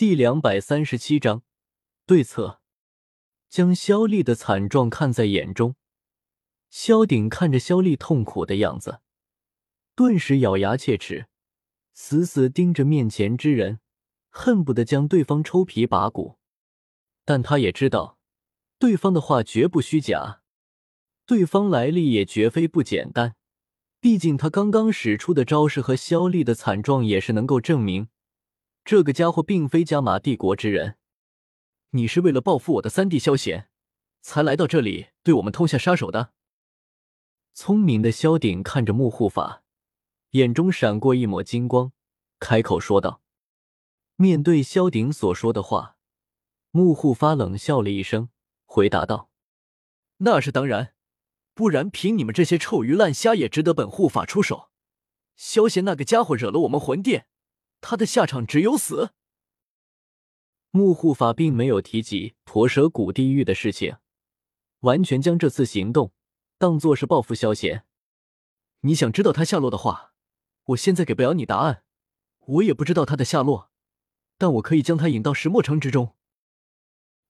第两百三十七章对策。将萧丽的惨状看在眼中，萧鼎看着萧丽痛苦的样子，顿时咬牙切齿，死死盯着面前之人，恨不得将对方抽皮拔骨。但他也知道，对方的话绝不虚假，对方来历也绝非不简单。毕竟他刚刚使出的招式和萧丽的惨状也是能够证明。这个家伙并非加玛帝国之人，你是为了报复我的三弟萧贤，才来到这里对我们痛下杀手的。聪明的萧鼎看着木护法，眼中闪过一抹金光，开口说道：“面对萧鼎所说的话，木护法冷笑了一声，回答道：‘那是当然，不然凭你们这些臭鱼烂虾也值得本护法出手？萧贤那个家伙惹了我们魂殿。’”他的下场只有死。木护法并没有提及驼蛇谷地狱的事情，完全将这次行动当做是报复萧贤。你想知道他下落的话，我现在给不了你答案。我也不知道他的下落，但我可以将他引到石墨城之中。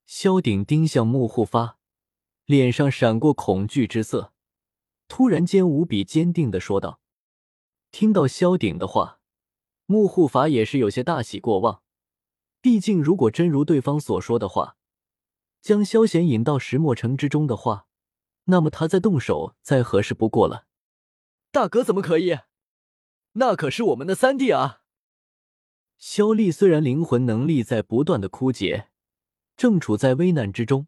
萧鼎盯向木护发，脸上闪过恐惧之色，突然间无比坚定的说道：“听到萧鼎的话。”木护法也是有些大喜过望，毕竟如果真如对方所说的话，将萧贤引到石墨城之中的话，那么他再动手再合适不过了。大哥怎么可以？那可是我们的三弟啊！萧丽虽然灵魂能力在不断的枯竭，正处在危难之中，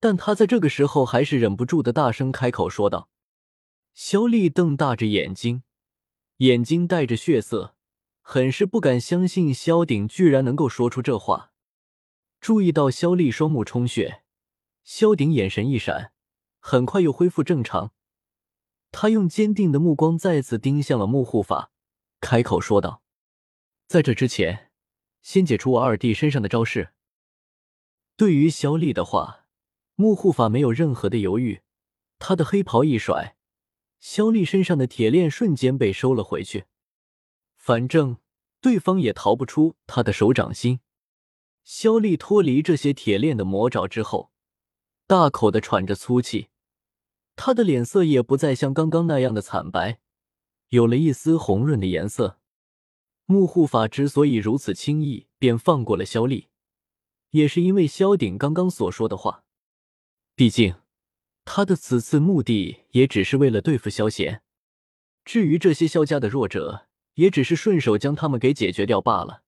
但他在这个时候还是忍不住的大声开口说道。萧丽瞪大着眼睛，眼睛带着血色。很是不敢相信，萧鼎居然能够说出这话。注意到萧丽双目充血，萧鼎眼神一闪，很快又恢复正常。他用坚定的目光再次盯向了木护法，开口说道：“在这之前，先解除我二弟身上的招式。”对于萧丽的话，木护法没有任何的犹豫，他的黑袍一甩，萧丽身上的铁链瞬间被收了回去。反正对方也逃不出他的手掌心。萧丽脱离这些铁链的魔爪之后，大口的喘着粗气，他的脸色也不再像刚刚那样的惨白，有了一丝红润的颜色。木护法之所以如此轻易便放过了萧丽，也是因为萧鼎刚刚所说的话。毕竟，他的此次目的也只是为了对付萧贤。至于这些萧家的弱者，也只是顺手将他们给解决掉罢了。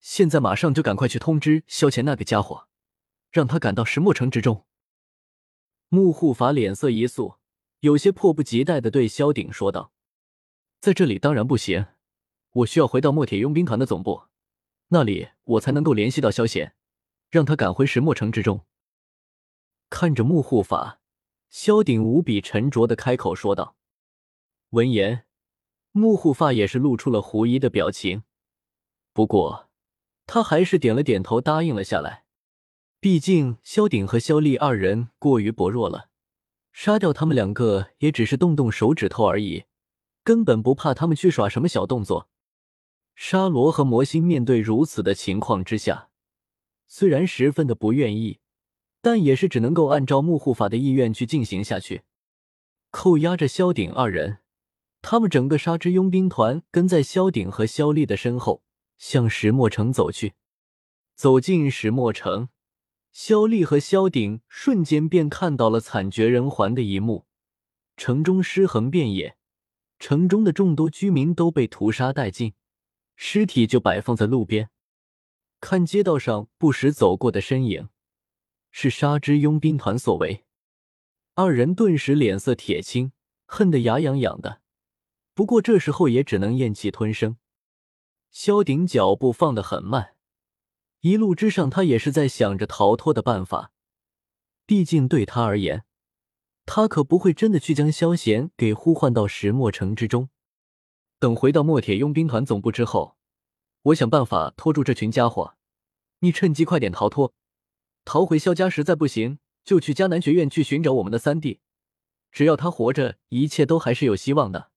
现在马上就赶快去通知萧乾那个家伙，让他赶到石墨城之中。木护法脸色一肃，有些迫不及待的对萧鼎说道：“在这里当然不行，我需要回到墨铁佣兵团的总部，那里我才能够联系到萧贤，让他赶回石墨城之中。”看着木护法，萧鼎无比沉着的开口说道。闻言。木护发也是露出了狐疑的表情，不过他还是点了点头，答应了下来。毕竟萧鼎和萧丽二人过于薄弱了，杀掉他们两个也只是动动手指头而已，根本不怕他们去耍什么小动作。沙罗和魔心面对如此的情况之下，虽然十分的不愿意，但也是只能够按照木护法的意愿去进行下去，扣押着萧鼎二人。他们整个沙之佣兵团跟在萧鼎和萧丽的身后，向石墨城走去。走进石墨城，萧丽和萧鼎瞬间便看到了惨绝人寰的一幕：城中尸横遍野，城中的众多居民都被屠杀殆尽，尸体就摆放在路边。看街道上不时走过的身影，是沙之佣兵团所为。二人顿时脸色铁青，恨得牙痒痒的。不过这时候也只能咽气吞声。萧鼎脚步放得很慢，一路之上他也是在想着逃脱的办法。毕竟对他而言，他可不会真的去将萧贤给呼唤到石墨城之中。等回到墨铁佣兵团总部之后，我想办法拖住这群家伙。你趁机快点逃脱，逃回萧家。实在不行，就去迦南学院去寻找我们的三弟。只要他活着，一切都还是有希望的。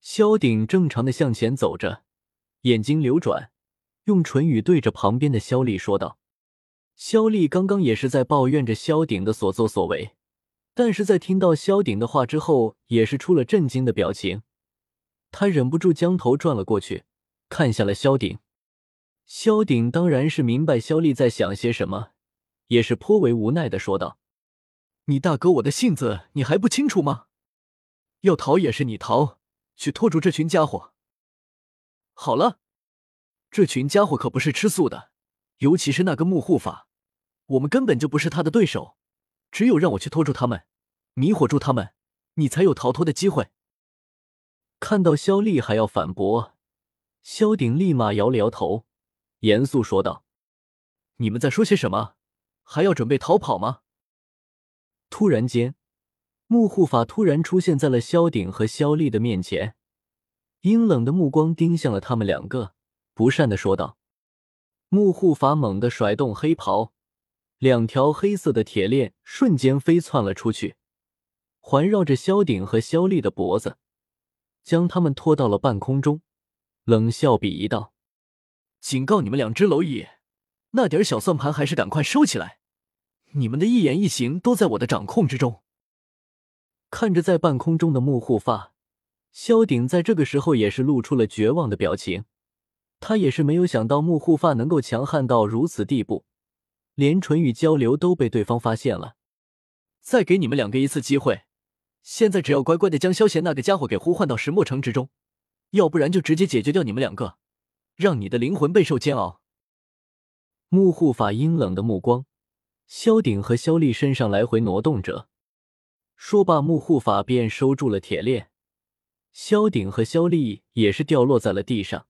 萧鼎正常的向前走着，眼睛流转，用唇语对着旁边的萧丽说道。萧丽刚刚也是在抱怨着萧鼎的所作所为，但是在听到萧鼎的话之后，也是出了震惊的表情。他忍不住将头转了过去，看向了萧鼎。萧鼎当然是明白萧丽在想些什么，也是颇为无奈的说道：“你大哥我的性子你还不清楚吗？要逃也是你逃，去拖住这群家伙。好了，这群家伙可不是吃素的，尤其是那个木护法。”我们根本就不是他的对手，只有让我去拖住他们，迷惑住他们，你才有逃脱的机会。看到肖丽还要反驳，萧鼎立马摇了摇头，严肃说道：“你们在说些什么？还要准备逃跑吗？”突然间，木护法突然出现在了萧鼎和萧丽的面前，阴冷的目光盯向了他们两个，不善的说道：“木护法猛地甩动黑袍。”两条黑色的铁链瞬间飞窜了出去，环绕着萧鼎和萧丽的脖子，将他们拖到了半空中，冷笑鄙夷道：“警告你们两只蝼蚁，那点小算盘还是赶快收起来！你们的一言一行都在我的掌控之中。”看着在半空中的木护发，萧鼎在这个时候也是露出了绝望的表情。他也是没有想到木护发能够强悍到如此地步。连唇语交流都被对方发现了，再给你们两个一次机会，现在只要乖乖的将萧贤那个家伙给呼唤到石墨城之中，要不然就直接解决掉你们两个，让你的灵魂备受煎熬。木护法阴冷的目光，萧鼎和萧丽身上来回挪动着，说罢，木护法便收住了铁链，萧鼎和萧丽也是掉落在了地上。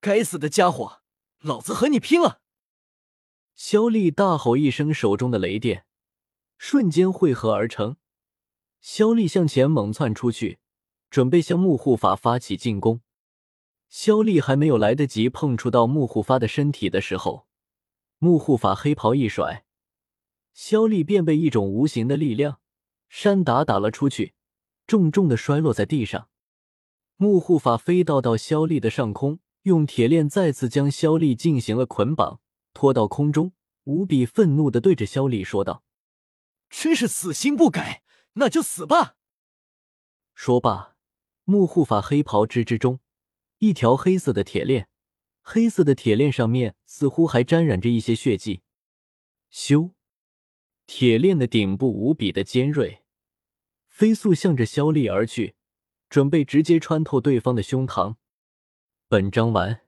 该死的家伙，老子和你拼了！萧丽大吼一声，手中的雷电瞬间汇合而成。萧丽向前猛窜出去，准备向木护法发起进攻。萧丽还没有来得及碰触到木护法的身体的时候，木护法黑袍一甩，萧丽便被一种无形的力量山打打了出去，重重的摔落在地上。木护法飞到到萧丽的上空，用铁链再次将萧丽进行了捆绑。拖到空中，无比愤怒的对着萧丽说道：“真是死心不改，那就死吧！”说罢，木护法黑袍之之中，一条黑色的铁链，黑色的铁链上面似乎还沾染着一些血迹。咻！铁链的顶部无比的尖锐，飞速向着肖丽而去，准备直接穿透对方的胸膛。本章完。